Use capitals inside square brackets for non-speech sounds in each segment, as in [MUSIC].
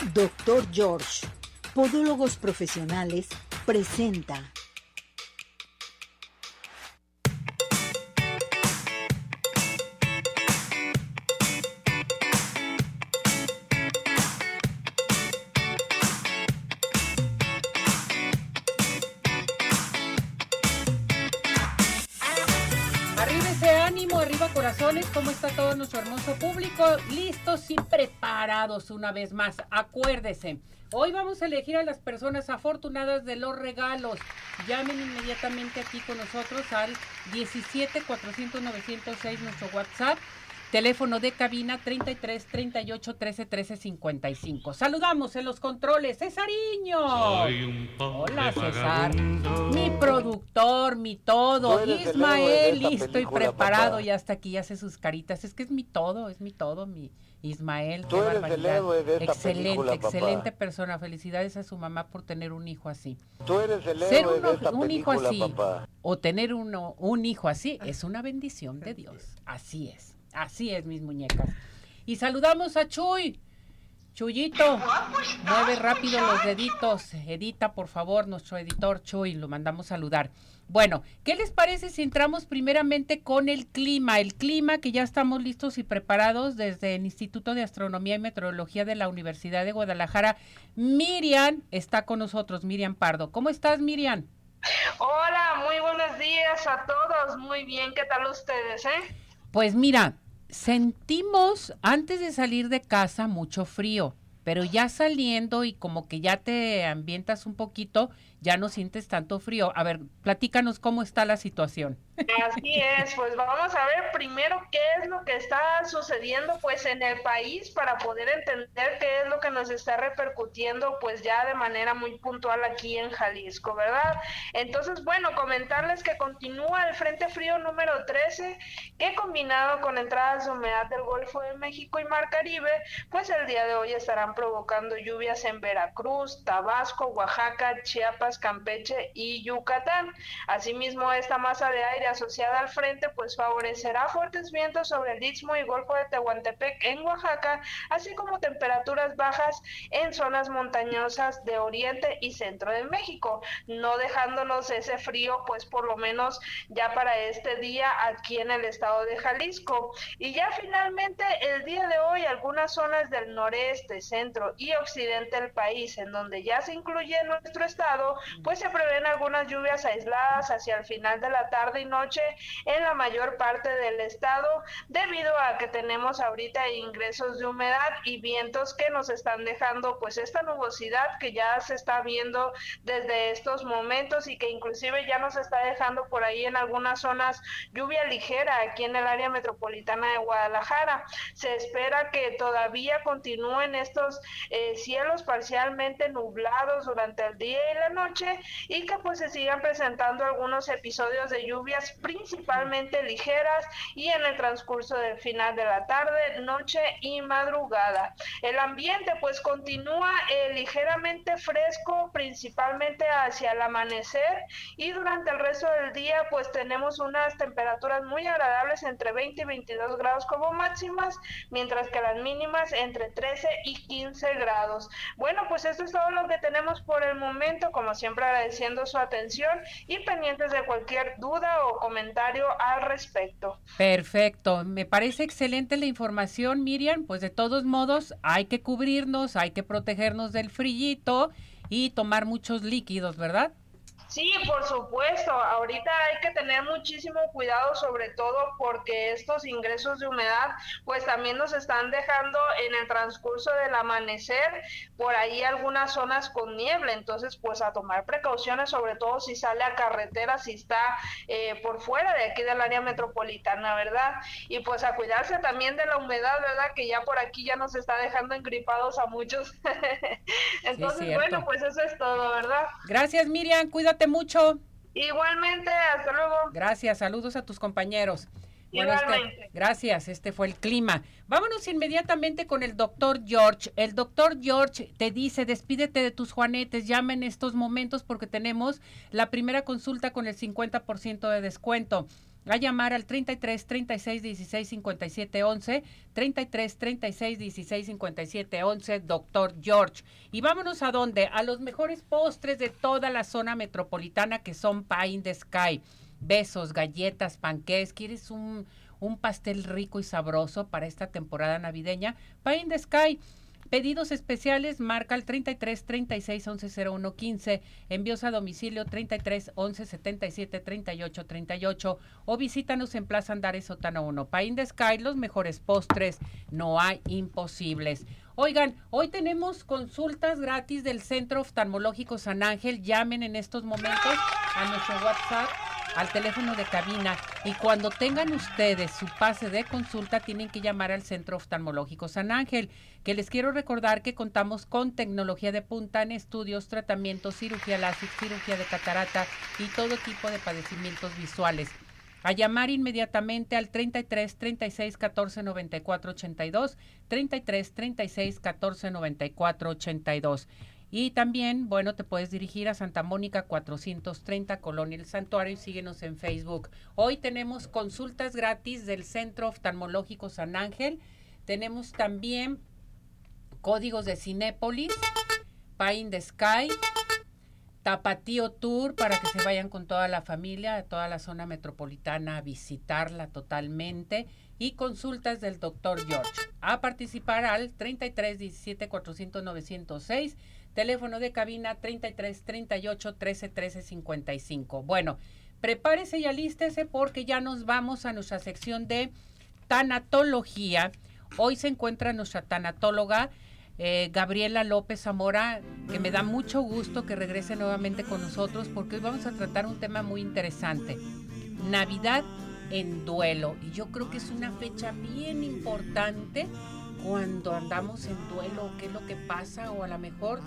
Doctor George, Podólogos Profesionales, presenta. Arriba ese ánimo, arriba corazones, ¿cómo está todo nuestro hermoso público? Listos y preparados una vez más. Acuérdese, hoy vamos a elegir a las personas afortunadas de los regalos. Llamen inmediatamente aquí con nosotros al 17 400 906 nuestro WhatsApp. Teléfono de cabina 33 38 13 13 55. Saludamos en los controles, Cesariño. Hola César, mi productor, mi todo. Ismael, listo y preparado. papá. Y hasta aquí hace sus caritas. Es que es mi todo, es mi todo, mi Ismael. Tú qué eres el barbaridad. héroe de esta excelente, película, papá. excelente persona. Felicidades a su mamá por tener un hijo así. Tú eres el Ser héroe uno- de esta un hijo así papá. o tener uno, un hijo así es una bendición de Dios. Así es, así es, mis muñecas. Y saludamos a Chuy. Chuyito, mueve rápido los deditos. Edita, por favor, nuestro editor Chuy, lo mandamos saludar. Bueno, ¿qué les parece si entramos primeramente con el clima? El clima que ya estamos listos y preparados desde el Instituto de Astronomía y Meteorología de la Universidad de Guadalajara. Miriam está con nosotros, Miriam Pardo. ¿Cómo estás, Miriam? Hola, muy buenos días a todos. Muy bien, ¿qué tal ustedes, eh? Pues mira, sentimos antes de salir de casa mucho frío, pero ya saliendo y como que ya te ambientas un poquito, ya no sientes tanto frío. A ver, platícanos cómo está la situación. Así es, pues vamos a ver primero qué es lo que está sucediendo pues en el país para poder entender qué es lo que nos está repercutiendo pues ya de manera muy puntual aquí en Jalisco, ¿verdad? Entonces, bueno, comentarles que continúa el Frente Frío número 13 que combinado con entradas de humedad del Golfo de México y Mar Caribe, pues el día de hoy estarán provocando lluvias en Veracruz, Tabasco, Oaxaca, Chiapas, Campeche y Yucatán. Asimismo, esta masa de aire asociada al frente pues favorecerá fuertes vientos sobre el Istmo y Golfo de Tehuantepec en Oaxaca, así como temperaturas bajas en zonas montañosas de oriente y centro de México, no dejándonos ese frío pues por lo menos ya para este día aquí en el estado de Jalisco. Y ya finalmente el día de hoy algunas zonas del noreste, centro y occidente del país en donde ya se incluye nuestro estado, pues se prevén algunas lluvias aisladas hacia el final de la tarde y noche en la mayor parte del estado debido a que tenemos ahorita ingresos de humedad y vientos que nos están dejando pues esta nubosidad que ya se está viendo desde estos momentos y que inclusive ya nos está dejando por ahí en algunas zonas lluvia ligera aquí en el área metropolitana de Guadalajara. Se espera que todavía continúen estos eh, cielos parcialmente nublados durante el día y la noche y que pues se sigan presentando algunos episodios de lluvias principalmente ligeras y en el transcurso del final de la tarde, noche y madrugada. El ambiente pues continúa eh, ligeramente fresco principalmente hacia el amanecer y durante el resto del día pues tenemos unas temperaturas muy agradables entre 20 y 22 grados como máximas, mientras que las mínimas entre 13 y 15 grados. Bueno, pues esto es todo lo que tenemos por el momento, como siempre agradeciendo su atención y pendientes de cualquier duda o comentario al respecto. Perfecto, me parece excelente la información, Miriam. Pues de todos modos hay que cubrirnos, hay que protegernos del frillito y tomar muchos líquidos, ¿verdad? Sí, por supuesto. Ahorita hay que tener muchísimo cuidado, sobre todo porque estos ingresos de humedad, pues también nos están dejando en el transcurso del amanecer por ahí algunas zonas con niebla. Entonces, pues a tomar precauciones, sobre todo si sale a carretera, si está eh, por fuera de aquí del área metropolitana, ¿verdad? Y pues a cuidarse también de la humedad, ¿verdad? Que ya por aquí ya nos está dejando engripados a muchos. [LAUGHS] Entonces, bueno, pues eso es todo, ¿verdad? Gracias, Miriam, cuídate mucho. Igualmente, hasta luego. Gracias, saludos a tus compañeros. Bueno, este- gracias, este fue el clima. Vámonos inmediatamente con el doctor George. El doctor George te dice, despídete de tus juanetes, llama en estos momentos porque tenemos la primera consulta con el 50% de descuento. A llamar al 33 36 16 57 11, 33 36 16 57 11, doctor George. Y vámonos a dónde? A los mejores postres de toda la zona metropolitana que son Pie in the Sky. Besos, galletas, panqués. ¿Quieres un, un pastel rico y sabroso para esta temporada navideña? Pie in the Sky Pedidos especiales, marca al 33 36 11 01 15, envíos a domicilio 33 11 77 38 38 o visítanos en Plaza Andares Sotana 1. Pain de Sky, los mejores postres, no hay imposibles. Oigan, hoy tenemos consultas gratis del Centro Oftalmológico San Ángel. Llamen en estos momentos a nuestro WhatsApp al teléfono de cabina y cuando tengan ustedes su pase de consulta tienen que llamar al Centro Oftalmológico San Ángel, que les quiero recordar que contamos con tecnología de punta en estudios, tratamientos, cirugía láser, cirugía de catarata y todo tipo de padecimientos visuales. A llamar inmediatamente al 33 36 14 94 82, 33 36 14 94 82. Y también, bueno, te puedes dirigir a Santa Mónica 430, Colonia El Santuario, y síguenos en Facebook. Hoy tenemos consultas gratis del Centro Oftalmológico San Ángel. Tenemos también códigos de Cinépolis, Pine the Sky, Tapatío Tour para que se vayan con toda la familia, a toda la zona metropolitana a visitarla totalmente y consultas del doctor George. A participar al 33 17 400 906 Teléfono de cabina 33 38 13 13 55. Bueno, prepárese y alístese porque ya nos vamos a nuestra sección de tanatología. Hoy se encuentra nuestra tanatóloga eh, Gabriela López Zamora, que me da mucho gusto que regrese nuevamente con nosotros porque hoy vamos a tratar un tema muy interesante. Navidad en duelo. Y yo creo que es una fecha bien importante cuando andamos en duelo, qué es lo que pasa, o a lo mejor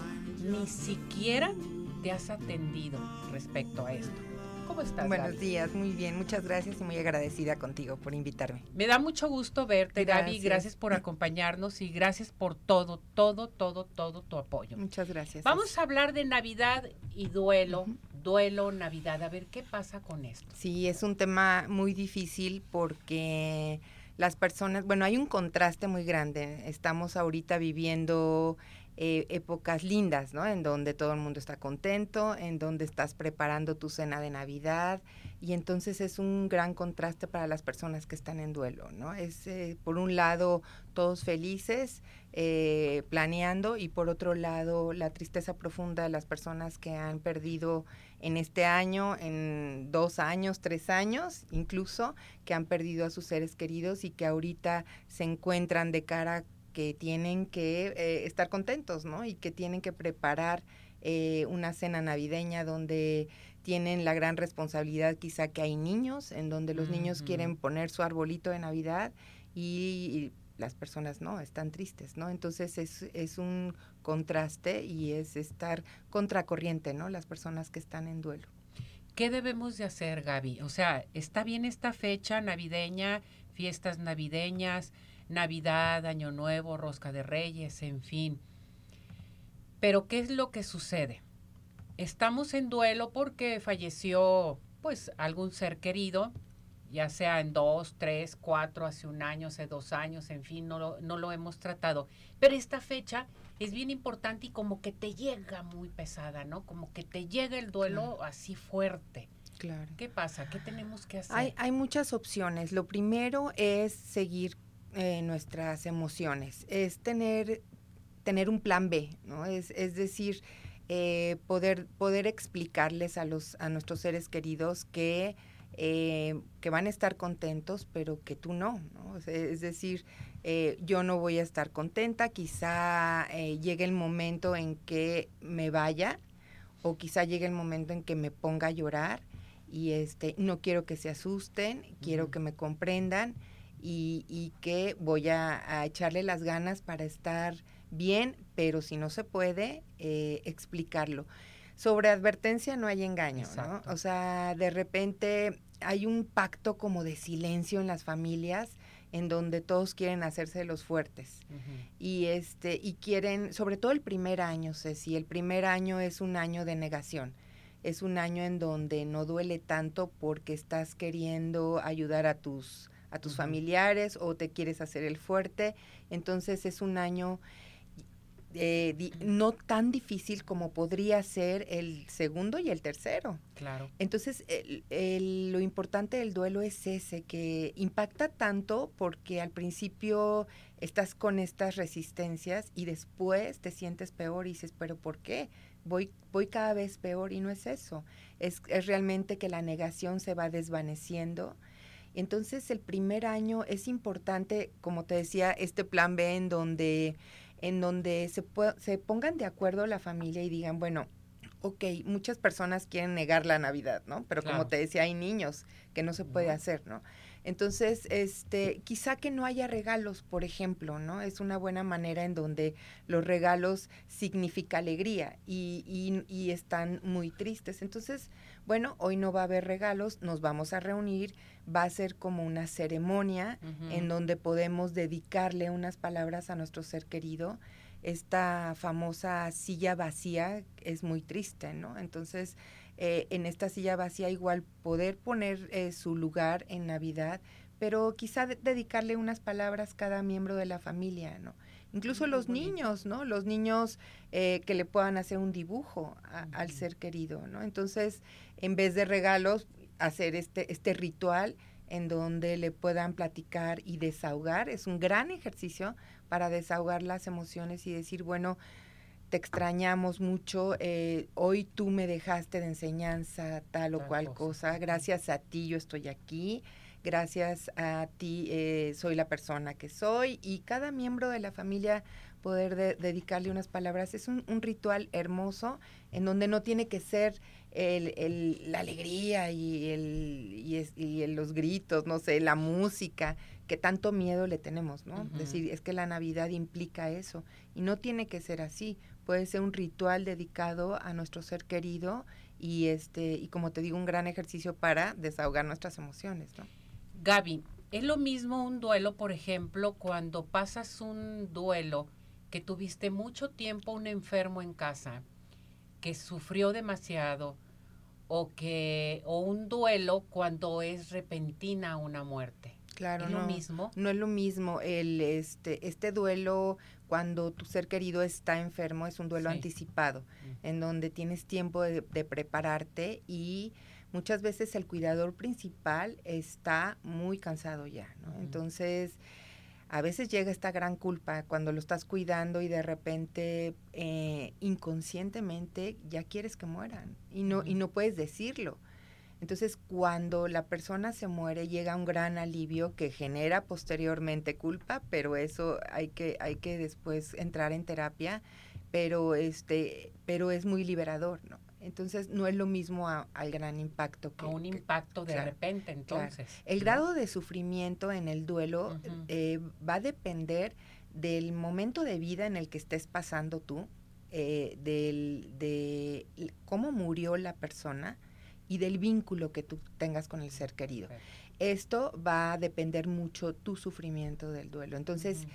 ni siquiera te has atendido respecto a esto. ¿Cómo estás? Buenos días, muy bien, muchas gracias y muy agradecida contigo por invitarme. Me da mucho gusto verte, Gaby, gracias por acompañarnos y gracias por todo, todo, todo, todo tu apoyo. Muchas gracias. Vamos a hablar de Navidad y duelo, duelo, Navidad, a ver qué pasa con esto. Sí, es un tema muy difícil porque las personas, bueno, hay un contraste muy grande. Estamos ahorita viviendo eh, épocas lindas, ¿no? En donde todo el mundo está contento, en donde estás preparando tu cena de Navidad y entonces es un gran contraste para las personas que están en duelo, ¿no? Es eh, por un lado todos felices, eh, planeando y por otro lado la tristeza profunda de las personas que han perdido en este año, en dos años, tres años, incluso, que han perdido a sus seres queridos y que ahorita se encuentran de cara que tienen que eh, estar contentos, ¿no? Y que tienen que preparar eh, una cena navideña donde tienen la gran responsabilidad quizá que hay niños, en donde los niños quieren poner su arbolito de Navidad y, las personas no, están tristes, ¿no? Entonces es, es un contraste y es estar contracorriente, ¿no? Las personas que están en duelo. ¿Qué debemos de hacer, Gaby? O sea, está bien esta fecha navideña, fiestas navideñas, Navidad, Año Nuevo, Rosca de Reyes, en fin. Pero ¿qué es lo que sucede? Estamos en duelo porque falleció pues algún ser querido, ya sea en dos, tres, cuatro, hace un año, hace dos años, en fin, no lo, no lo hemos tratado. Pero esta fecha es bien importante y como que te llega muy pesada, ¿no? Como que te llega el duelo así fuerte. Claro. ¿Qué pasa? ¿Qué tenemos que hacer? Hay, hay muchas opciones. Lo primero es seguir eh, nuestras emociones, es tener, tener un plan B, ¿no? Es, es decir, eh, poder, poder explicarles a, los, a nuestros seres queridos que, eh, que van a estar contentos, pero que tú no, ¿no? Es, decir, yo no voy a estar contenta, quizá llegue el momento en que me vaya o quizá llegue el momento en que me ponga a llorar y este no quiero que se asusten, quiero que me comprendan y, que voy a, echarle las ganas para estar bien, pero si no se puede, eh, explicarlo. Sobre advertencia no hay engaño, ¿no? O sea, de repente hay un pacto como de silencio en las familias en donde todos quieren hacerse los fuertes. Y este y quieren sobre todo el primer año si el primer año es un año de negación. Es un año en donde no duele tanto porque estás queriendo ayudar a tus a tus familiares o te quieres hacer el fuerte. Entonces es un año eh, no tan difícil como podría ser el segundo y el tercero. Claro. Entonces, lo importante del duelo es ese, que impacta tanto porque al principio estás con estas resistencias y después te sientes peor y dices, pero ¿por qué? Voy, voy cada vez peor y no es eso. Es, es realmente que la negación se va desvaneciendo entonces el primer año es importante, como te decía, este plan B en donde, en donde se, se pongan de acuerdo la familia y digan, bueno, ok, muchas personas quieren negar la Navidad, ¿no? Pero como te decía, hay niños que no se puede hacer, ¿no? Entonces, este, quizá que no haya regalos, por ejemplo, ¿no? Es una buena manera en donde los regalos significa alegría y, y, y están muy tristes. Entonces, bueno, hoy no va a haber regalos, nos vamos a reunir, va a ser como una ceremonia en donde podemos dedicarle unas palabras a nuestro ser querido. Esta famosa silla vacía es muy triste, ¿no? Entonces, eh, en esta silla vacía igual poder poner eh, su lugar en Navidad, pero quizá dedicarle unas palabras cada miembro de la familia, ¿no? Incluso los niños, ¿no? Los niños eh, que le puedan hacer un dibujo al ser querido, ¿no? Entonces, en vez de regalos, hacer este, este ritual en donde le puedan platicar y desahogar. Es un gran ejercicio para desahogar las emociones y decir, bueno, te extrañamos mucho, eh, hoy tú me dejaste de enseñanza tal o cual cosa. gracias a ti yo estoy aquí, gracias a ti eh, soy la persona que soy y cada miembro de la familia poder dedicarle unas palabras. Es un, ritual hermoso en donde no tiene que ser el, la alegría y, el, y, los gritos, no sé, la música, que tanto miedo le tenemos, ¿no? Decir, es que la Navidad implica eso y no tiene que ser así. Puede ser un ritual dedicado a nuestro ser querido y este y como te digo un gran ejercicio para desahogar nuestras emociones, ¿no? Gaby, es lo mismo un duelo, por ejemplo, cuando pasas un duelo que tuviste mucho tiempo un enfermo en casa, que sufrió demasiado, o que o un duelo cuando es repentina una muerte. Claro, ¿Es no, lo mismo? No es lo mismo. El, este, este duelo, cuando tu ser querido está enfermo, es un duelo anticipado, mm. en donde tienes tiempo de, prepararte y muchas veces el cuidador principal está muy cansado ya, ¿no? Entonces, a veces llega esta gran culpa cuando lo estás cuidando y de repente eh, inconscientemente ya quieres que mueran y no, y no puedes decirlo. Entonces, cuando la persona se muere, llega un gran alivio que genera posteriormente culpa, pero eso hay que, hay que después entrar en terapia, pero este, pero es muy liberador, ¿no? Entonces no es lo mismo al gran impacto que... A un impacto de repente, entonces. El grado de sufrimiento en el duelo eh, va a depender del momento de vida en el que estés pasando tú, eh, del, de cómo murió la persona y del vínculo que tú tengas con el ser querido. Esto va a depender mucho tu sufrimiento del duelo. Entonces,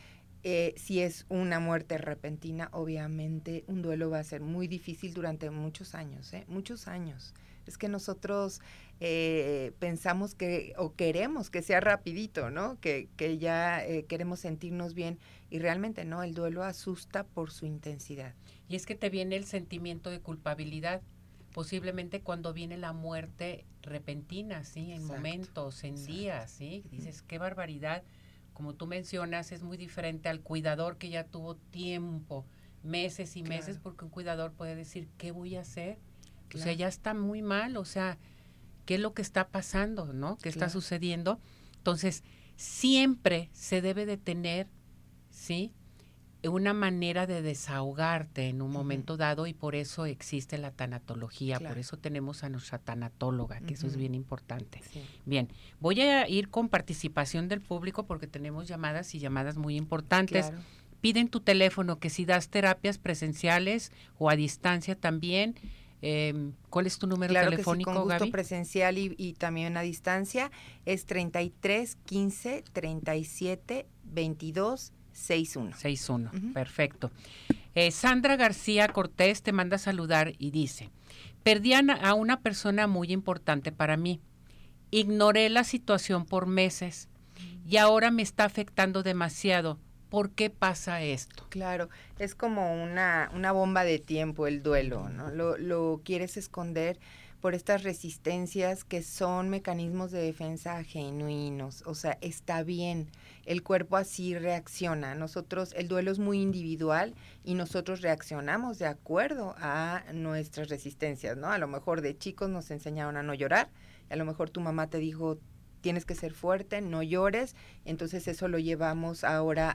eh, si es una muerte repentina, obviamente un duelo va a ser muy difícil durante muchos años, ¿eh? muchos años. Es que nosotros eh, pensamos que o queremos que sea rapidito, ¿no? Que, que ya eh, queremos sentirnos bien y realmente no, el duelo asusta por su intensidad. Y es que te viene el sentimiento de culpabilidad, posiblemente cuando viene la muerte repentina, ¿sí? En momentos, en días, ¿sí? Dices, qué barbaridad como tú mencionas, es muy diferente al cuidador que ya tuvo tiempo, meses y meses, porque un cuidador puede decir, ¿qué voy a hacer? O sea, ya está muy mal, o sea, ¿qué es lo que está pasando, no? ¿Qué está sucediendo? Entonces, siempre se debe de tener, ¿sí? Una manera de desahogarte en un momento dado y por eso existe la tanatología, por eso tenemos a nuestra tanatóloga, que eso es bien importante. Bien, voy a ir con participación del público porque tenemos llamadas y llamadas muy importantes. Piden tu teléfono, que si das terapias presenciales o a distancia también. Eh, ¿Cuál es tu número telefónico, que con gusto presencial y, y, también a distancia es 33 15 37 22 6-1. 6-1, perfecto. Eh, Sandra García Cortés te manda a saludar y dice, Perdí a una persona muy importante para mí. Ignoré la situación por meses y ahora me está afectando demasiado. ¿Por qué pasa esto? Claro, es como una, una bomba de tiempo el duelo, ¿no? Lo, lo quieres esconder por estas resistencias que son mecanismos de defensa genuinos. O sea, está bien, el cuerpo así reacciona. Nosotros, el duelo es muy individual y nosotros reaccionamos de acuerdo a nuestras resistencias, ¿no? A lo mejor de chicos nos enseñaron a no llorar, a lo mejor tu mamá te dijo tienes que ser fuerte, no llores, entonces eso lo llevamos ahora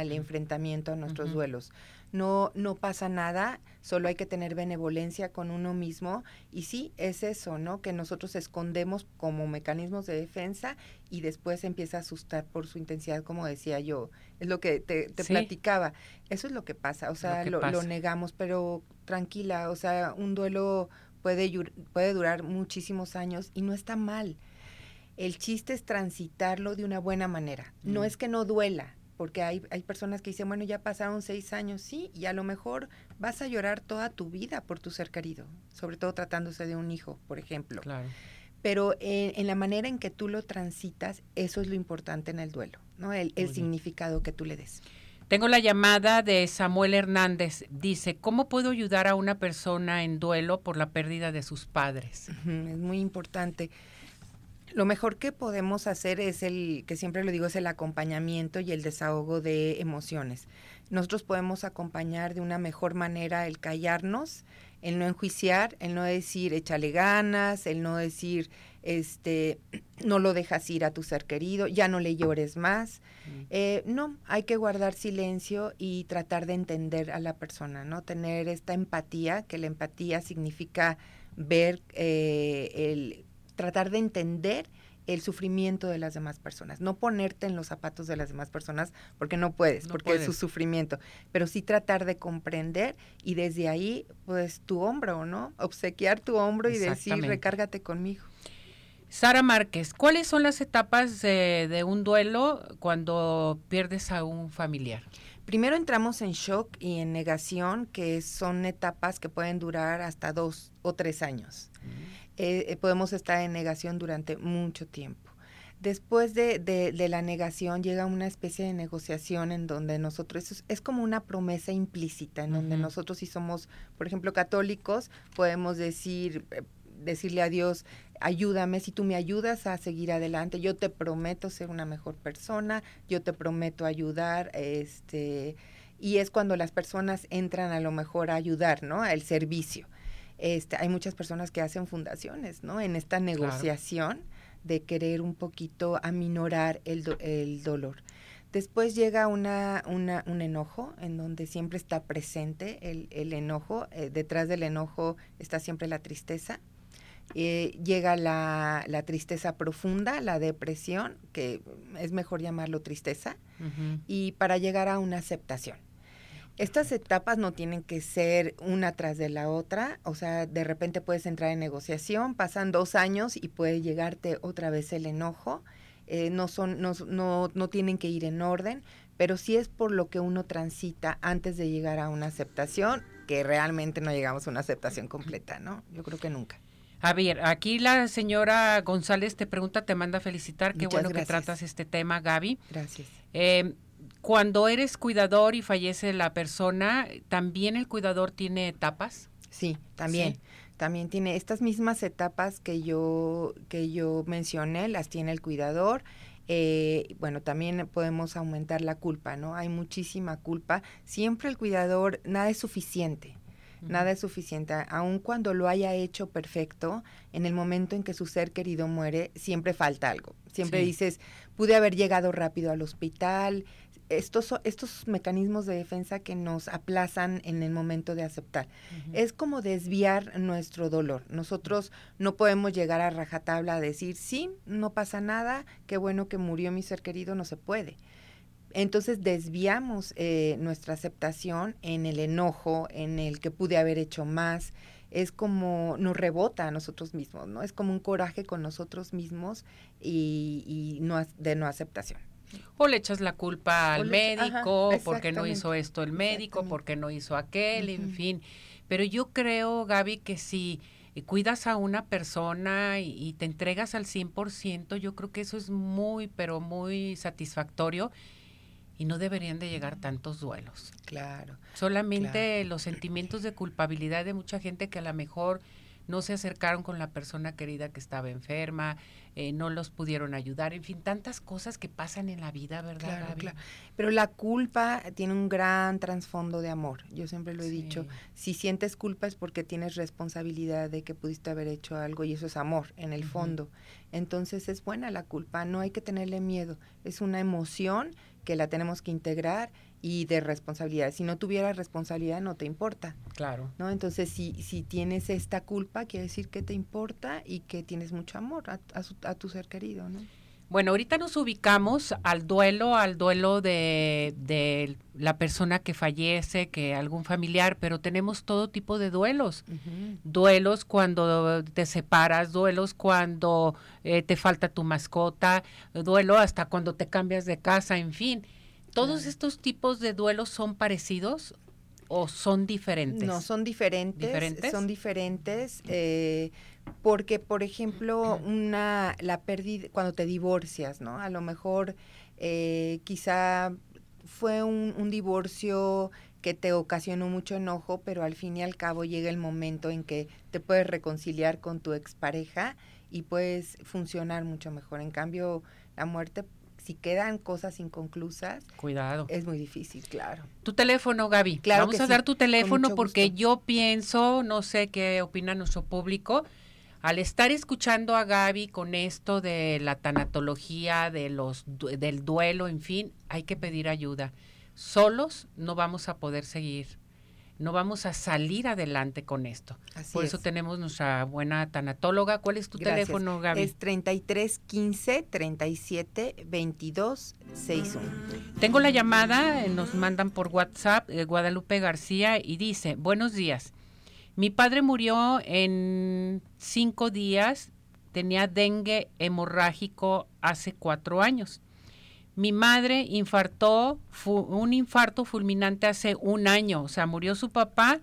al enfrentamiento a nuestros duelos no, no pasa nada, solo hay que tener benevolencia con uno mismo y sí, es eso, ¿no? Que nosotros escondemos como mecanismos de defensa y después empieza a asustar por su intensidad, como decía yo, es lo que te, platicaba, eso es lo que pasa, o sea, lo, lo, negamos, pero tranquila, o sea, un duelo puede, puede durar muchísimos años y no está mal. El chiste es transitarlo de una buena manera. No mm. es que no duela, porque hay, hay personas que dicen, bueno, ya pasaron seis años, sí, y a lo mejor vas a llorar toda tu vida por tu ser querido, sobre todo tratándose de un hijo, por ejemplo. Claro. Pero en, la manera en que tú lo transitas, eso es lo importante en el duelo, ¿no? El, el significado que tú le des. Tengo la llamada de Samuel Hernández. Dice, ¿cómo puedo ayudar a una persona en duelo por la pérdida de sus padres? Es muy importante lo mejor que podemos hacer es el, que siempre lo digo, es el acompañamiento y el desahogo de emociones. Nosotros podemos acompañar de una mejor manera el callarnos, el no enjuiciar, el no decir échale ganas, el no decir este [CLEARS THROAT] no lo dejas ir a tu ser querido, ya no le llores más. Mm. Eh, no, hay que guardar silencio y tratar de entender a la persona, ¿no? Tener esta empatía, que la empatía significa ver eh, el tratar de entender el sufrimiento de las demás personas, no ponerte en los zapatos de las demás personas porque no puedes, porque es su sufrimiento, pero sí tratar de comprender y desde ahí, pues tu hombro, ¿no? Obsequiar tu hombro y decir, recárgate conmigo. Sara Márquez, ¿cuáles son las etapas de un duelo cuando pierdes a un familiar? Primero entramos en shock y en negación, que son etapas que pueden durar hasta dos o tres años. Eh, eh, podemos estar en negación durante mucho tiempo. Después de, de, la negación llega una especie de negociación en donde nosotros, es, como una promesa implícita, en donde nosotros si somos, por ejemplo, católicos, podemos decir, eh, decirle a Dios, ayúdame, si tú me ayudas a seguir adelante, yo te prometo ser una mejor persona, yo te prometo ayudar, este, y es cuando las personas entran a lo mejor a ayudar, ¿no? Al servicio. Este, hay muchas personas que hacen fundaciones, ¿no? En esta negociación de querer un poquito aminorar el, el dolor. Después llega una, una, un enojo en donde siempre está presente el, el enojo. Eh, detrás del enojo está siempre la tristeza. Eh, llega la, la, tristeza profunda, la depresión, que es mejor llamarlo tristeza, y para llegar a una aceptación. Estas etapas no tienen que ser una tras de la otra, o sea, de repente puedes entrar en negociación, pasan dos años y puede llegarte otra vez el enojo, eh, no, son, no, no, no tienen que ir en orden, pero sí es por lo que uno transita antes de llegar a una aceptación, que realmente no llegamos a una aceptación completa, ¿no? Yo creo que nunca. A ver, aquí la señora González te pregunta, te manda a felicitar, qué bueno que tratas este tema, Gaby. Gracias. Eh, cuando eres cuidador y fallece la persona, ¿también el cuidador tiene etapas? Sí, también. También tiene estas mismas etapas que yo, que yo mencioné, las tiene el cuidador. Eh, bueno, también podemos aumentar la culpa, ¿no? Hay muchísima culpa. Siempre el cuidador, nada es suficiente. Nada es suficiente. Aun cuando lo haya hecho perfecto, en el momento en que su ser querido muere, siempre falta algo. Siempre dices, pude haber llegado rápido al hospital, estos, estos mecanismos de defensa que nos aplazan en el momento de aceptar. Es como desviar nuestro dolor. Nosotros no podemos llegar a rajatabla a decir, sí, no pasa nada, qué bueno que murió mi ser querido, no se puede. Entonces desviamos eh, nuestra aceptación en el enojo, en el que pude haber hecho más. Es como nos rebota a nosotros mismos, ¿no? Es como un coraje con nosotros mismos y, y no, de no aceptación. O le echas la culpa al médico, porque no hizo esto el médico, porque no hizo aquel, en fin. Pero yo creo, Gaby, que si y cuidas a una persona y, y te entregas al 100%, yo creo que eso es muy, pero muy satisfactorio y no deberían de llegar tantos duelos. Claro. Solamente los sentimientos de culpabilidad de mucha gente que a lo mejor no se acercaron con la persona querida que estaba enferma, eh, no los pudieron ayudar, en fin, tantas cosas que pasan en la vida, ¿verdad? Claro, Gaby? claro. Pero la culpa tiene un gran trasfondo de amor. Yo siempre lo he Sí. dicho. Si sientes culpa es porque tienes responsabilidad de que pudiste haber hecho algo y eso es amor en el fondo. Entonces es buena la culpa, no hay que tenerle miedo. Es una emoción que la tenemos que integrar y de responsabilidad. Si no tuvieras responsabilidad no te importa, Claro. ¿no? Entonces si, si tienes esta culpa quiere decir que te importa y que tienes mucho amor a, a su- a tu ser querido, ¿no? Bueno, ahorita nos ubicamos al duelo, al duelo de, de la persona que fallece, que algún familiar, pero tenemos todo tipo de duelos. Duelos cuando te separas, duelos cuando eh, te falta tu mascota, duelo hasta cuando te cambias de casa, en fin. ¿Todos Claro. estos tipos de duelos son parecidos o son diferentes? No, son diferentes. ¿Diferentes? Son diferentes. eh, porque, por ejemplo, una la pérdida, cuando te divorcias, ¿no? A lo mejor eh, quizá fue un, un divorcio que te ocasionó mucho enojo, pero al fin y al cabo llega el momento en que te puedes reconciliar con tu expareja y puedes funcionar mucho mejor. En cambio, la muerte, si quedan cosas inconclusas, Cuidado. es muy difícil, claro. Tu teléfono, Gaby. Claro Vamos que a sí, dar tu teléfono porque yo pienso, no sé qué opina nuestro público, al estar escuchando a Gaby con esto de la tanatología, de los del duelo, en fin, hay que pedir ayuda. Solos no vamos a poder seguir. No vamos a salir adelante con esto. Así Por eso es. tenemos nuestra buena tanatóloga. ¿Cuál es tu Gracias. teléfono, Gaby? Es 33 15 37 22 61. Tengo la llamada, eh, nos mandan por WhatsApp, eh, Guadalupe García, y dice, buenos días. Mi padre murió en cinco días, tenía dengue hemorrágico hace cuatro años. Mi madre infartó, fu- un infarto fulminante hace un año, o sea, murió su papá,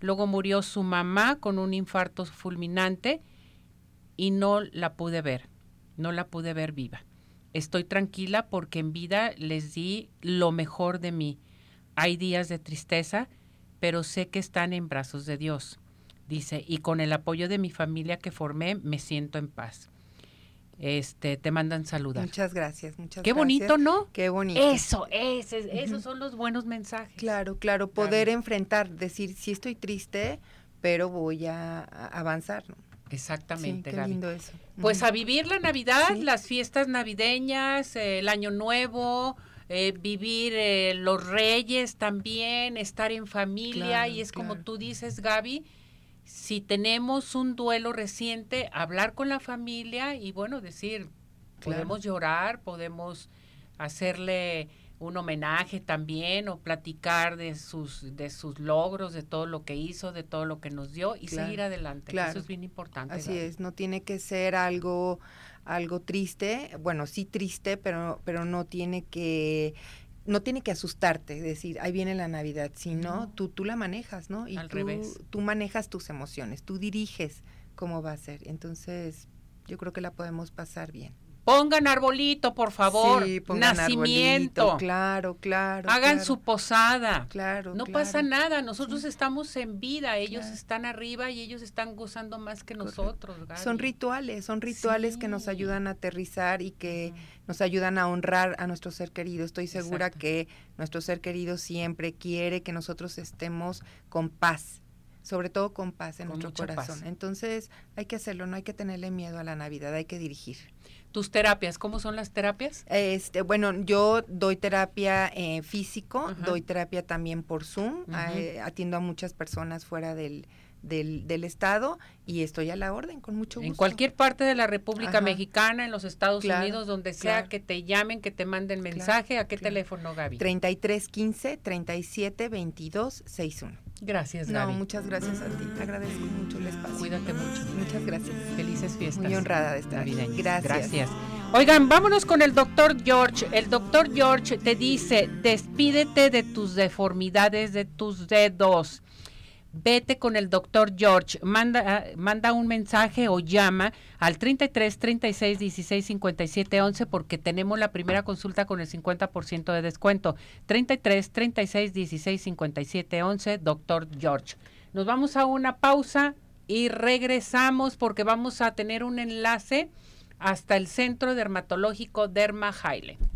luego murió su mamá con un infarto fulminante y no la pude ver, no la pude ver viva. Estoy tranquila porque en vida les di lo mejor de mí. Hay días de tristeza, pero sé que están en brazos de Dios. Dice, y con el apoyo de mi familia que formé, me siento en paz. Este, te mandan saludar. Muchas gracias, muchas Qué gracias. bonito, ¿no? Qué bonito. Eso, ese, esos son los buenos mensajes. Claro, claro, poder enfrentar, decir, sí estoy triste, pero voy a, avanzar, ¿no? Exactamente, sí, qué lindo eso. Pues a vivir la Navidad, Sí. las fiestas navideñas, eh, el Año Nuevo, eh, vivir eh, los Reyes también, estar en familia Claro, y es como tú dices, Gaby, si tenemos un duelo reciente, hablar con la familia y bueno, decir, Claro. podemos llorar, podemos hacerle un homenaje también o platicar de sus de sus logros, de todo lo que hizo, de todo lo que nos dio y Claro, seguir adelante. claro. Eso es bien importante. Así Gaby. es, no tiene que ser algo algo triste, bueno, sí triste, pero pero no tiene que no tiene que asustarte, decir, ahí viene la Navidad, sino No. tú tú la manejas, ¿no? Y Al tú, revés. tú manejas tus emociones, tú diriges cómo va a ser. Entonces, yo creo que la podemos pasar bien. Pongan arbolito, por favor. Sí, pongan Nacimiento. arbolito, claro, claro. Hagan claro, su posada. Claro, No claro. pasa nada, nosotros Sí. estamos en vida, ellos Claro. están arriba y ellos están gozando más que Correcto. nosotros. Son rituales, son rituales que nos ayudan a aterrizar y que nos ayudan a honrar a nuestro ser querido. Estoy segura Exacto. que nuestro ser querido siempre quiere que nosotros estemos con paz, sobre todo con paz en Con nuestro corazón. paz. Entonces hay que hacerlo, no hay que tenerle miedo a la Navidad, hay que dirigir. Tus terapias, ¿cómo son las terapias? Este, bueno, yo doy terapia eh, físico, Ajá. doy terapia también por Zoom, eh, atiendo a muchas personas fuera del, del, del estado y estoy a la orden con mucho gusto. En cualquier parte de la República Ajá. Mexicana, en los Estados Claro, Unidos, donde sea que te llamen, que te manden Claro, mensaje, ¿a qué teléfono, Gaby? 33 15 37 22 61. Gracias, No, Gaby. muchas gracias a ti. Agradezco mucho el espacio. Cuídate mucho. Muchas gracias. Felices fiestas. Muy honrada de estar aquí. Gracias. Gracias. Oigan, vámonos con el doctor George. El doctor George te dice, despídete de tus deformidades, de tus dedos. Vete con el doctor George, manda, manda un mensaje o llama al 33 36 16 57 11 porque tenemos la primera consulta con el 50% de descuento. 33 36 16 57 11, doctor George. Nos vamos a una pausa y regresamos porque vamos a tener un enlace hasta el Centro Dermatológico Derma Highland.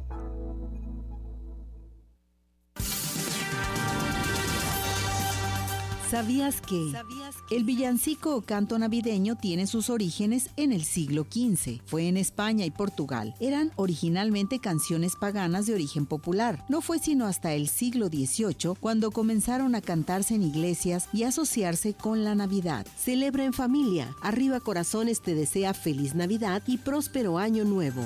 ¿Sabías que el villancico o canto navideño tiene sus orígenes en el siglo XV? Fue en España y Portugal. Eran originalmente canciones paganas de origen popular. No fue sino hasta el siglo XVIII cuando comenzaron a cantarse en iglesias y asociarse con la Navidad. Celebra en familia. Arriba Corazones te desea feliz Navidad y próspero año nuevo.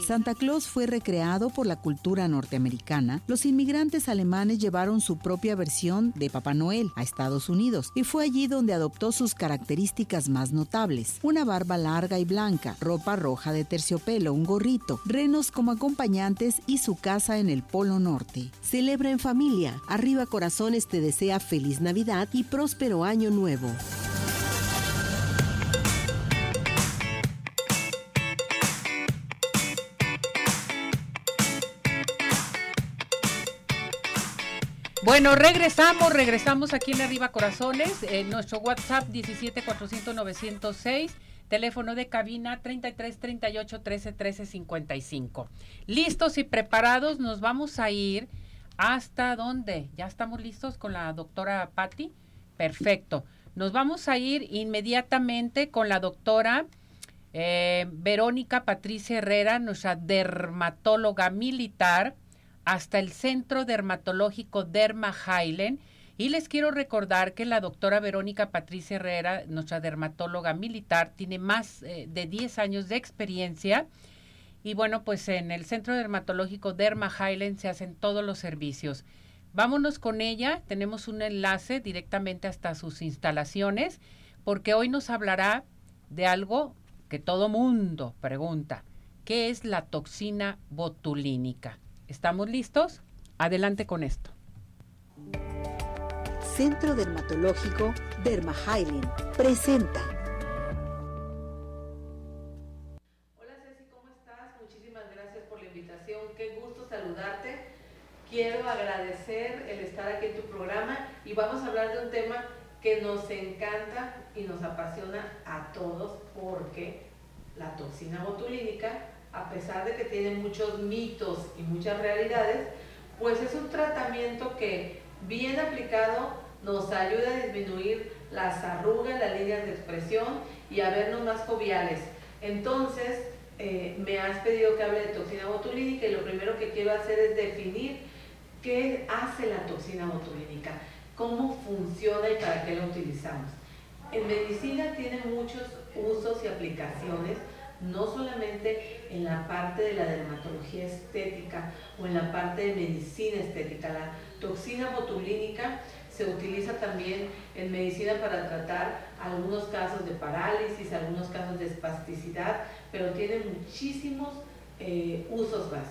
Santa Claus fue recreado por la cultura norteamericana? Los inmigrantes alemanes llevaron su propia versión de Papá Noel a Estados Unidos y fue allí donde adoptó sus características más notables. Una barba larga y blanca, ropa roja de terciopelo, un gorrito, renos como acompañantes y su casa en el Polo Norte. Celebra en familia. Arriba Corazones te desea feliz Navidad y próspero año nuevo. Bueno, regresamos, regresamos aquí en Arriba Corazones, en nuestro WhatsApp 17 400 906, teléfono de cabina 33 38 13 13 55. Listos y preparados, nos vamos a ir hasta dónde? ¿Ya estamos listos con la doctora Patti? Perfecto. Nos vamos a ir inmediatamente con la doctora eh, Verónica Patricia Herrera, nuestra dermatóloga militar hasta el Centro Dermatológico Derma Highland. Y les quiero recordar que la doctora Verónica Patricia Herrera, nuestra dermatóloga militar, tiene más eh, de 10 años de experiencia. Y bueno, pues en el Centro Dermatológico Derma Highland se hacen todos los servicios. Vámonos con ella, tenemos un enlace directamente hasta sus instalaciones, porque hoy nos hablará de algo que todo mundo pregunta, ¿qué es la toxina botulínica? ¿Estamos listos? Adelante con esto. Centro Dermatológico Derma presenta. Hola Ceci, ¿cómo estás? Muchísimas gracias por la invitación. Qué gusto saludarte. Quiero agradecer el estar aquí en tu programa y vamos a hablar de un tema que nos encanta y nos apasiona a todos porque la toxina botulínica a pesar de que tiene muchos mitos y muchas realidades, pues es un tratamiento que bien aplicado nos ayuda a disminuir las arrugas, las líneas de expresión y a vernos más joviales. Entonces, eh, me has pedido que hable de toxina botulínica y lo primero que quiero hacer es definir qué hace la toxina botulínica, cómo funciona y para qué la utilizamos. En medicina tiene muchos usos y aplicaciones, no solamente en la parte de la dermatología estética o en la parte de medicina estética. La toxina botulínica se utiliza también en medicina para tratar algunos casos de parálisis, algunos casos de espasticidad, pero tiene muchísimos eh, usos más.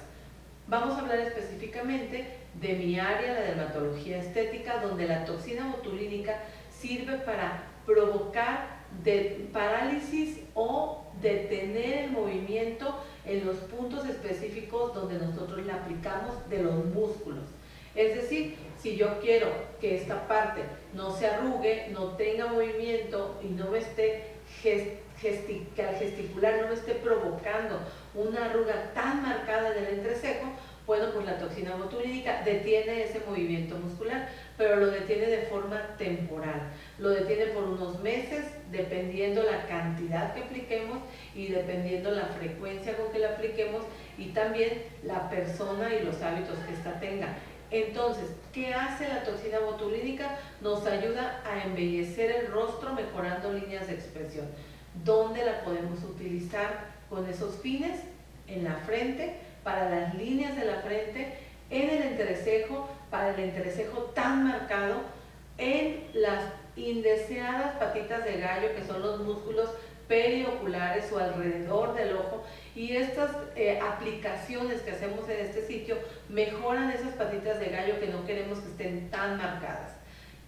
Vamos a hablar específicamente de mi área, la dermatología estética, donde la toxina botulínica sirve para provocar de parálisis o detener el movimiento en los puntos específicos donde nosotros le aplicamos de los músculos. Es decir, si yo quiero que esta parte no se arrugue, no tenga movimiento y no me esté al gesticular no me esté provocando una arruga tan marcada en el entrecejo, bueno, pues la toxina botulínica detiene ese movimiento muscular, pero lo detiene de forma temporal. Lo detiene por unos meses, dependiendo la cantidad que apliquemos y dependiendo la frecuencia con que la apliquemos y también la persona y los hábitos que ésta tenga. Entonces, ¿qué hace la toxina botulínica? Nos ayuda a embellecer el rostro mejorando líneas de expresión. ¿Dónde la podemos utilizar con esos fines? En la frente, para las líneas de la frente, en el entrecejo, para el entrecejo tan marcado, en las indeseadas patitas de gallo, que son los músculos perioculares o alrededor del ojo, y estas eh, aplicaciones que hacemos en este sitio mejoran esas patitas de gallo que no queremos que estén tan marcadas.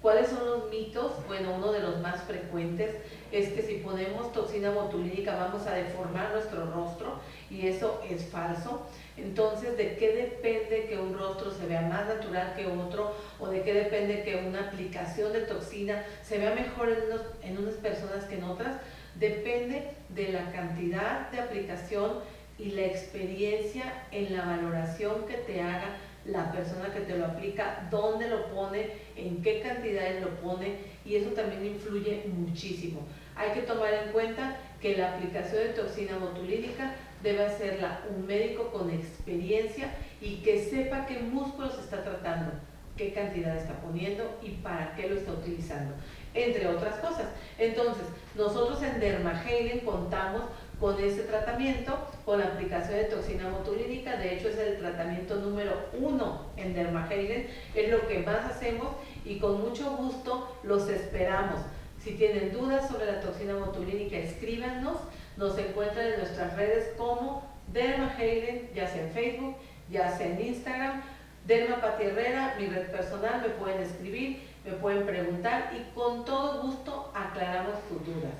¿Cuáles son los mitos? Bueno, uno de los más frecuentes es que si ponemos toxina botulínica vamos a deformar nuestro rostro y eso es falso. Entonces, ¿de qué depende que un rostro se vea más natural que otro? ¿O de qué depende que una aplicación de toxina se vea mejor en, en unas personas que en otras? depende de la cantidad de aplicación y la experiencia en la valoración que te haga la persona que te lo aplica, dónde lo pone, en qué cantidades lo pone y eso también influye muchísimo. Hay que tomar en cuenta que la aplicación de toxina botulínica debe hacerla un médico con experiencia y que sepa qué músculos está tratando, qué cantidad está poniendo y para qué lo está utilizando entre otras cosas. Entonces, nosotros en Dermagelen contamos con ese tratamiento, con la aplicación de toxina botulínica, de hecho es el tratamiento número uno en Dermagelen, es lo que más hacemos y con mucho gusto los esperamos. Si tienen dudas sobre la toxina botulínica, escríbanos, nos encuentran en nuestras redes como Dermagelen, ya sea en Facebook, ya sea en Instagram, Derma Herrera, mi red personal, me pueden escribir me pueden preguntar y con todo gusto aclaramos sus dudas.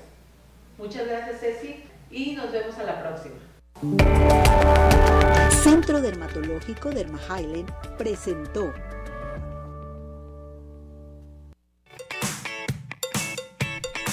Muchas gracias Ceci y nos vemos a la próxima. Centro Dermatológico Derma presentó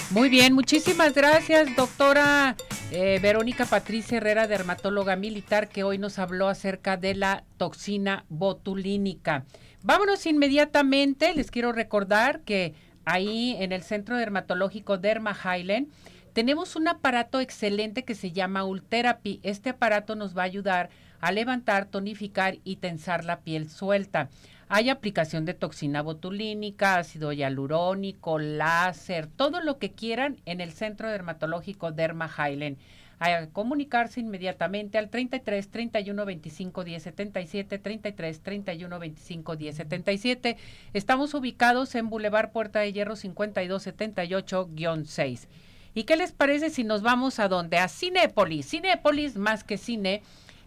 Muy bien, muchísimas gracias, doctora eh, Verónica Patricia Herrera, dermatóloga militar, que hoy nos habló acerca de la toxina botulínica. Vámonos inmediatamente. Les quiero recordar que ahí en el Centro Dermatológico Derma Highland tenemos un aparato excelente que se llama Ultherapy. Este aparato nos va a ayudar a levantar, tonificar y tensar la piel suelta. Hay aplicación de toxina botulínica, ácido hialurónico, láser, todo lo que quieran en el Centro Dermatológico Derma Highland a comunicarse inmediatamente al 33 31 25 10 77 33 31 25 10 77. Estamos ubicados en Boulevard Puerta de Hierro 52 78-6. ¿Y qué les parece si nos vamos a dónde? A Cinépolis. Cinépolis, más que cine,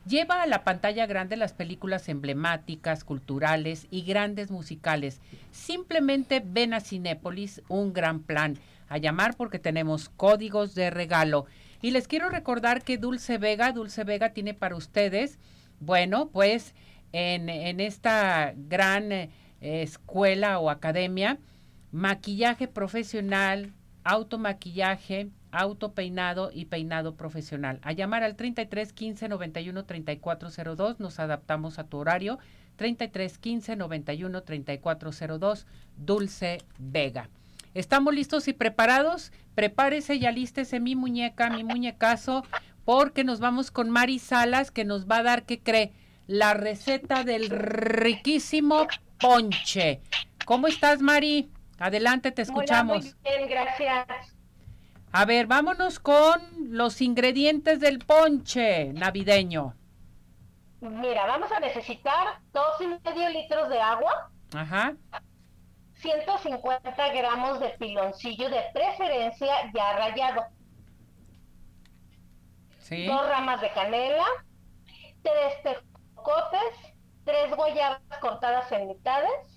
lleva a la pantalla grande las películas emblemáticas, culturales y grandes musicales. Simplemente ven a Cinépolis, un gran plan. A llamar porque tenemos códigos de regalo. Y les quiero recordar que Dulce Vega, Dulce Vega tiene para ustedes, bueno, pues en, esta gran eh, escuela o academia, maquillaje profesional, automaquillaje, autopeinado y peinado profesional. A llamar al 33 15 91 34 02, nos adaptamos a tu horario. 33 15 91 34 02, Dulce Vega. ¿Estamos listos y preparados? Prepárese y alístese mi muñeca, mi muñecazo, porque nos vamos con Mari Salas que nos va a dar, ¿qué cree? La receta del riquísimo ponche. ¿Cómo estás, Mari? Adelante, te escuchamos. muy bien, gracias. A ver, vámonos con los ingredientes del ponche navideño. Mira, vamos a necesitar dos y medio litros de agua. Ajá. 150 gramos de piloncillo de preferencia ya rallado. Sí. Dos ramas de canela, tres tejocotes, tres guayabas cortadas en mitades,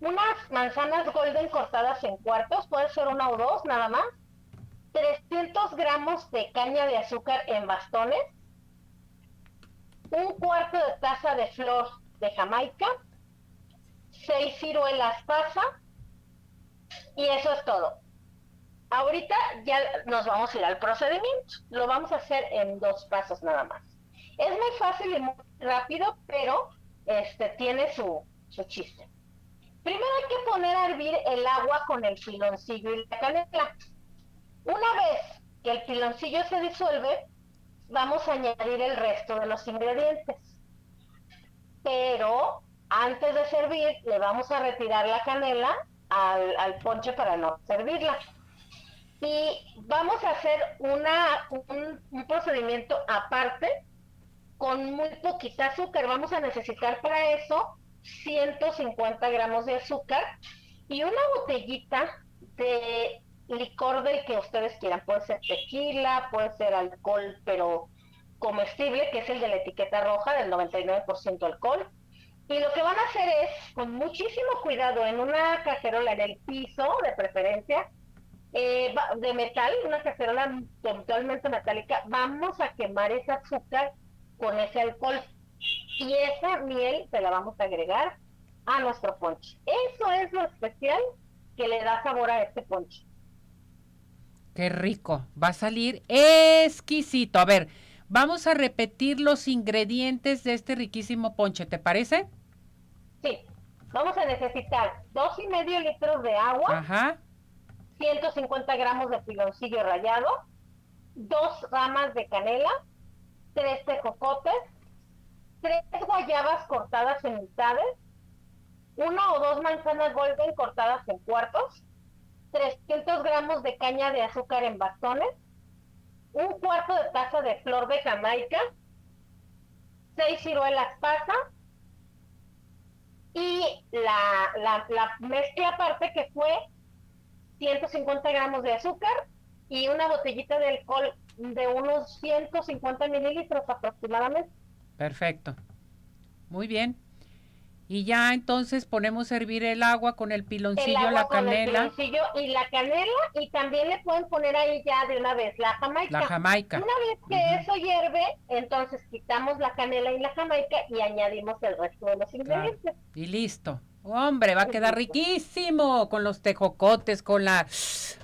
unas manzanas golden cortadas en cuartos, puede ser una o dos nada más, 300 gramos de caña de azúcar en bastones, un cuarto de taza de flor de Jamaica, seis ciruelas pasa y eso es todo. Ahorita ya nos vamos a ir al procedimiento. Lo vamos a hacer en dos pasos nada más. Es muy fácil y muy rápido, pero este tiene su, su chiste. Primero hay que poner a hervir el agua con el piloncillo y la canela. Una vez que el piloncillo se disuelve, vamos a añadir el resto de los ingredientes. Pero antes de servir, le vamos a retirar la canela al, ponche para no servirla. Y vamos a hacer un, un procedimiento aparte con muy poquita azúcar. Vamos a necesitar para eso 150 gramos de azúcar y una botellita de licor del que ustedes quieran. Puede ser tequila, puede ser alcohol, pero comestible, que es el de la etiqueta roja del 99% alcohol. Y lo que van a hacer es, con muchísimo cuidado, en una cacerola en el piso, de preferencia, eh, de metal, una cacerola totalmente metálica, vamos a quemar ese azúcar con ese alcohol. Y esa miel se la vamos a agregar a nuestro ponche. Eso es lo especial que le da sabor a este ponche. Qué rico, va a salir exquisito. A ver, vamos a repetir los ingredientes de este riquísimo ponche, ¿te parece? Sí, vamos a necesitar dos y medio litros de agua, Ajá, 150 gramos de piloncillo rallado, dos ramas de canela, tres tejocotes, tres guayabas cortadas en mitades, una o dos manzanas golden cortadas en cuartos, 300 gramos de caña de azúcar en bastones, un cuarto de taza de flor de Jamaica, seis ciruelas pasa y la, la, la mezcla aparte que fue 150 gramos de azúcar y una botellita de alcohol de unos 150 mililitros aproximadamente. Perfecto. Muy bien. Y ya entonces ponemos a hervir el agua con el El piloncillo, agua la con el canela, piloncillo y la canela y también le pueden poner ahí ya de una vez la jamaica. la jamaica. Una vez que eso hierve, entonces quitamos la canela y la jamaica y añadimos el resto de los ingredientes. Y listo. Hombre, va a quedar riquísimo con los tejocotes, con la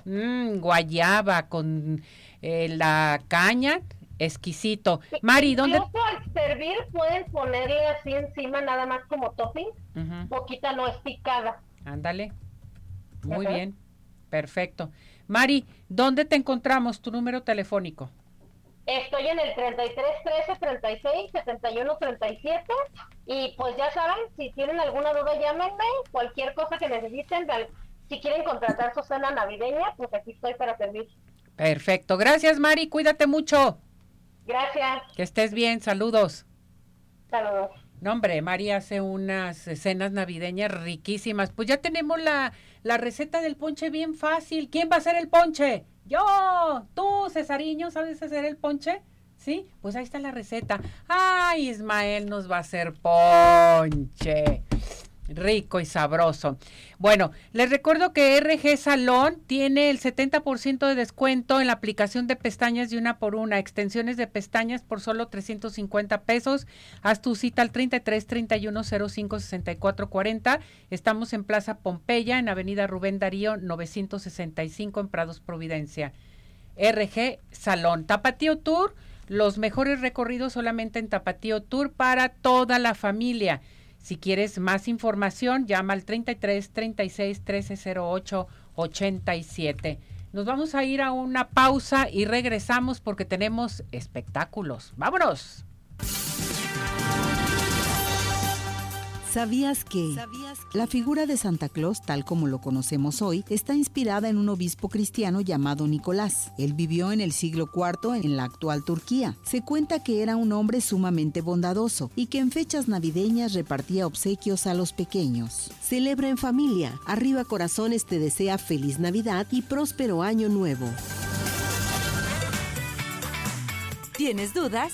mm, guayaba, con eh, la caña. Exquisito. Mari, ¿dónde? Incluso al servir pueden ponerle así encima nada más como topping, poquita no es picada. Ándale. Muy bien. Perfecto. Mari, ¿dónde te encontramos? Tu número telefónico. Estoy en el 33 13 36 71 37 y pues ya saben, si tienen alguna duda llámenme, cualquier cosa que necesiten, si quieren contratar su cena navideña, pues aquí estoy para servir. Perfecto. Gracias, Mari. Cuídate mucho. Gracias, Que estés bien. Saludos. saludos. No, hombre, Mari hace unas escenas navideñas riquísimas. Pues ya tenemos la, la receta del ponche bien fácil. ¿Quién va a hacer el ponche? Yo. ¿Tú, Cesariño, sabes hacer el ponche? ¿Sí? Pues ahí está la receta. Ay, Ismael nos va a hacer ponche. Rico y sabroso. Bueno, les recuerdo que RG Salón tiene el 70% de descuento en la aplicación de pestañas de una por una, extensiones de pestañas por solo 350 pesos. Haz tu cita al 33 31 05 64 40. Estamos en Plaza Pompeya, en Avenida Rubén Darío 965 en Prados Providencia. RG Salón. Tapatío Tour, los mejores recorridos solamente en Tapatío Tour para toda la familia. Si quieres más información, llama al 33 36 13 08 87. Nos vamos a ir a una pausa y regresamos porque tenemos espectáculos. ¡Vámonos! ¿Sabías que? La figura de Santa Claus, tal como lo conocemos hoy, está inspirada en un obispo cristiano llamado Nicolás. Él vivió en el siglo IV en la actual Turquía. Se cuenta que era un hombre sumamente bondadoso y que en fechas navideñas repartía obsequios a los pequeños. Celebra en familia. Arriba Corazones te desea feliz Navidad y próspero año nuevo. ¿Tienes dudas?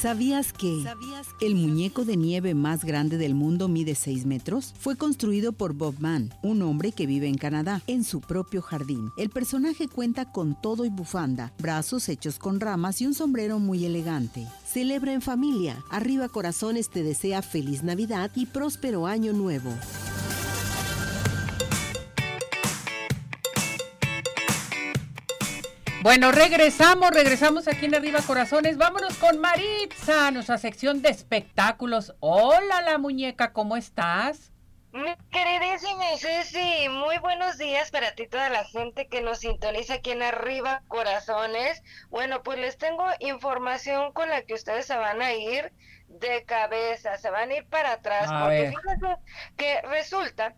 ¿Sabías que el muñeco de nieve más grande del mundo mide 6 metros? Fue construido por Bob Mann, un hombre que vive en Canadá, en su propio jardín. El personaje cuenta con todo y bufanda, brazos hechos con ramas y un sombrero muy elegante. Celebra en familia. Arriba Corazones te desea feliz Navidad y próspero año nuevo. Bueno, regresamos, regresamos aquí en Arriba Corazones. Vámonos con Maritza, nuestra sección de espectáculos. Hola, la muñeca, ¿cómo estás? Mi queridísima Ceci, muy buenos días para ti, toda la gente que nos sintoniza aquí en Arriba Corazones. Bueno, pues les tengo información con la que ustedes se van a ir de cabeza, se van a ir para atrás, A porque ver. fíjense que resulta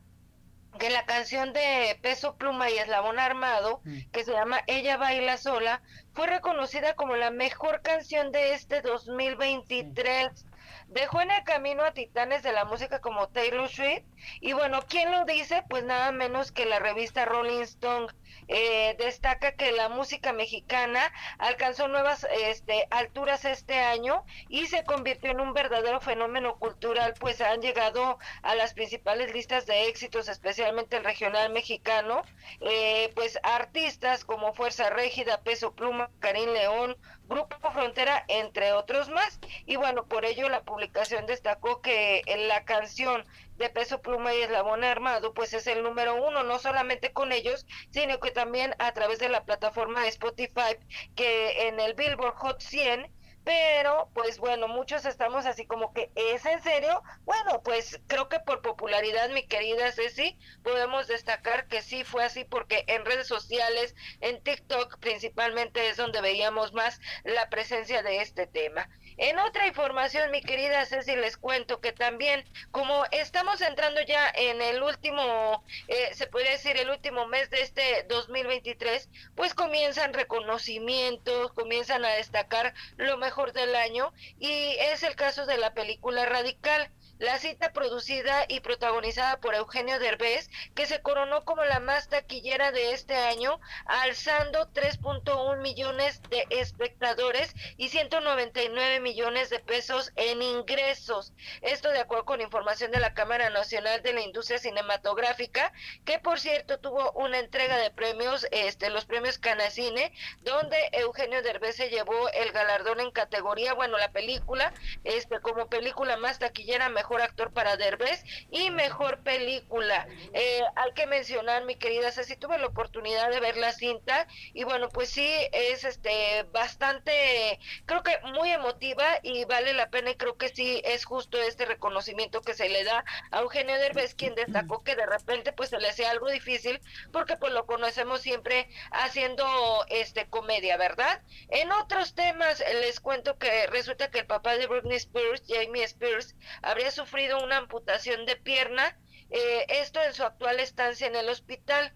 que la canción de Peso Pluma y Eslabón Armado, Mm. que se llama Ella Baila Sola, fue reconocida como la mejor canción de este 2023. Dejó en el camino a titanes de la música como Taylor Swift. Y bueno, ¿quién lo dice? Pues nada menos que la revista Rolling Stone. Eh, destaca que la música mexicana alcanzó nuevas este, alturas este año y se convirtió en un verdadero fenómeno cultural, pues han llegado a las principales listas de éxitos, especialmente el regional mexicano, eh, pues artistas como Fuerza Régida, Peso Pluma, Karim León, Grupo Frontera, entre otros más. Y bueno, por ello la publicación destacó que la canción de Peso Pluma y Eslabón Armado, pues es el número uno, no solamente con ellos, sino que también a través de la plataforma Spotify, que en el Billboard Hot 100 pero pues bueno, muchos estamos así como que ¿es en serio? Bueno, pues creo que por popularidad, mi querida Ceci, podemos destacar que sí fue así porque en redes sociales, en TikTok principalmente es donde veíamos más la presencia de este tema. En otra información, mi querida Ceci, les cuento que también, como estamos entrando ya en el último, eh, se podría decir el último mes de este 2023, pues comienzan reconocimientos, comienzan a destacar lo mejor del año y es el caso de la película Radical. La cita producida y protagonizada por Eugenio Derbez, que se coronó como la más taquillera de este año, alzando 3.1 millones de espectadores y 199 millones de pesos en ingresos. Esto de acuerdo con información de la Cámara Nacional de la Industria Cinematográfica, que por cierto tuvo una entrega de premios, este, los premios Canacine, donde Eugenio Derbez se llevó el galardón en categoría, bueno, la película, este, como película más taquillera, mejor actor para Derbez y mejor película. Eh, hay que mencionar, mi querida Ceci, tuve la oportunidad de ver la cinta y bueno, pues sí, es este bastante, creo que muy emotiva y vale la pena y creo que sí es justo este reconocimiento que se le da a Eugenio Derbez, quien destacó que de repente pues se le hacía algo difícil porque pues lo conocemos siempre haciendo este comedia, ¿verdad? En otros temas les cuento que resulta que el papá de Britney Spears, Jamie Spears, habría sufrido una amputación de pierna, eh, esto en su actual estancia en el hospital.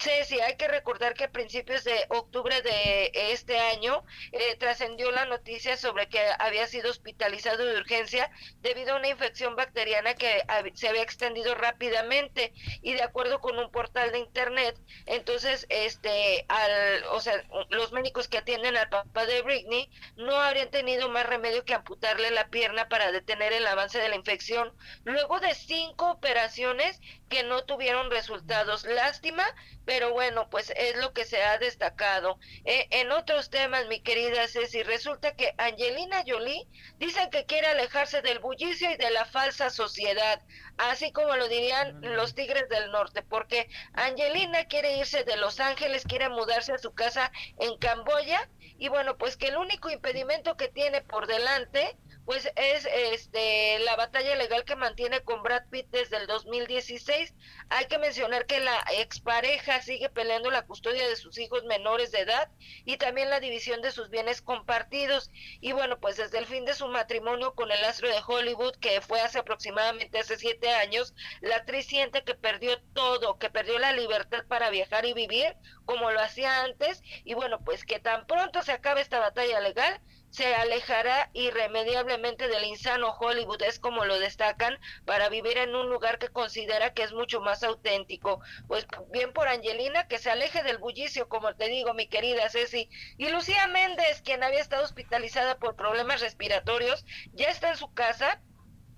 Sí, hay que recordar que a principios de octubre de este año eh, trascendió la noticia sobre que había sido hospitalizado de urgencia debido a una infección bacteriana que se había extendido rápidamente y de acuerdo con un portal de internet, entonces este al o sea, los médicos que atienden al papá de Britney no habrían tenido más remedio que amputarle la pierna para detener el avance de la infección. Luego de cinco operaciones que no tuvieron resultados. Lástima, pero bueno, pues es lo que se ha destacado. Eh, en otros temas, mi querida Ceci, resulta que Angelina Jolie dicen que quiere alejarse del bullicio y de la falsa sociedad, así como lo dirían los Tigres del Norte, porque Angelina quiere irse de Los Ángeles, quiere mudarse a su casa en Camboya y bueno, pues que el único impedimento que tiene por delante pues es este la batalla legal que mantiene con Brad Pitt desde el 2016. Hay que mencionar que la expareja sigue peleando la custodia de sus hijos menores de edad y también la división de sus bienes compartidos. Y bueno, pues desde el fin de su matrimonio con el astro de Hollywood, que fue hace aproximadamente hace siete años, la actriz siente que perdió todo, que perdió la libertad para viajar y vivir como lo hacía antes. Y bueno, pues que tan pronto se acabe esta batalla legal, se alejará irremediablemente del insano Hollywood, es como lo destacan, para vivir en un lugar que considera que es mucho más auténtico. Pues bien por Angelina, que se aleje del bullicio, como te digo, mi querida Ceci. Y Lucía Méndez, quien había estado hospitalizada por problemas respiratorios, ya está en su casa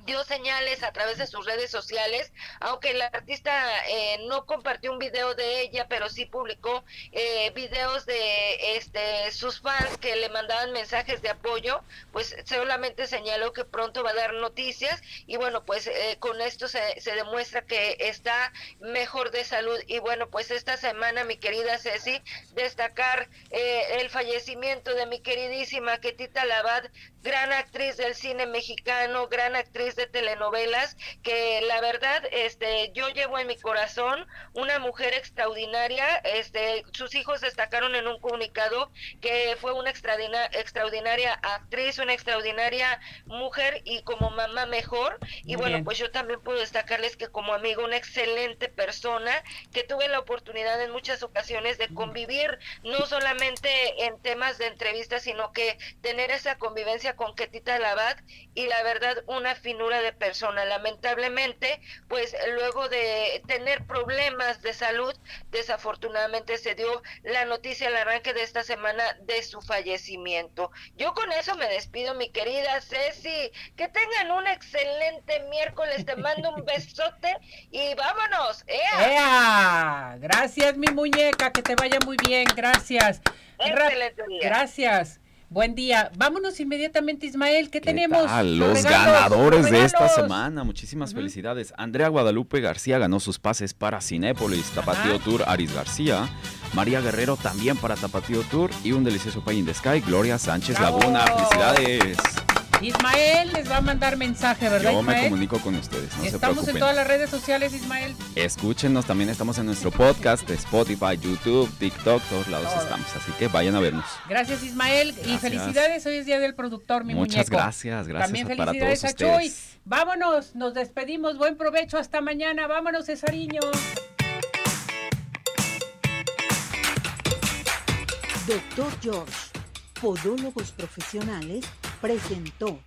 dio señales a través de sus redes sociales, aunque el artista eh, no compartió un video de ella, pero sí publicó eh, videos de este sus fans que le mandaban mensajes de apoyo, pues solamente señaló que pronto va a dar noticias y bueno, pues eh, con esto se, se, demuestra que está mejor de salud. Y bueno, pues esta semana mi querida Ceci, destacar el fallecimiento de mi queridísima Ketita Labad, gran actriz del cine mexicano, gran actriz de telenovelas que la verdad este yo llevo en mi corazón una mujer extraordinaria este sus hijos destacaron en un comunicado que fue una extraordinaria, extraordinaria actriz una extraordinaria mujer y como mamá mejor. Y bueno pues yo también puedo destacarles que como amigo una excelente persona que tuve la oportunidad en muchas ocasiones de convivir no solamente en temas de entrevistas sino que tener esa convivencia con Ketita Labat y la verdad una finura de persona. Lamentablemente, pues luego de tener problemas de salud, desafortunadamente se dio la noticia al arranque de esta semana de su fallecimiento. Yo con eso me despido, mi querida Ceci. Que tengan un excelente miércoles. Te mando un besote y vámonos. ¡Ea! Gracias, mi muñeca. Que te vaya muy bien. Gracias. Excelente día. Gracias. Buen día. Vámonos inmediatamente, Ismael. ¿Qué, tenemos? Los, ganadores de esta semana. Muchísimas felicidades. Andrea Guadalupe García ganó sus pases para Cinépolis, Tapatío Tour, Aris García. María Guerrero también para Tapatío Tour. Y un delicioso Pay in the Sky, Gloria Sánchez Laguna. Felicidades. Ismael les va a mandar mensaje, ¿verdad, Yo Ismael? me comunico con ustedes, no Estamos en todas las redes sociales, Ismael. Escúchenos, también estamos en nuestro podcast de Spotify, YouTube, TikTok, todos lados estamos, así que vayan a vernos. Gracias, Ismael, y felicidades, hoy es Día del Productor, mi Muchas muñeco. gracias, gracias También para felicidades todos a Chuy. ustedes. Vámonos, nos despedimos, buen provecho, hasta mañana, vámonos, Cesariño. Doctor George, Podólogos Profesionales, presentó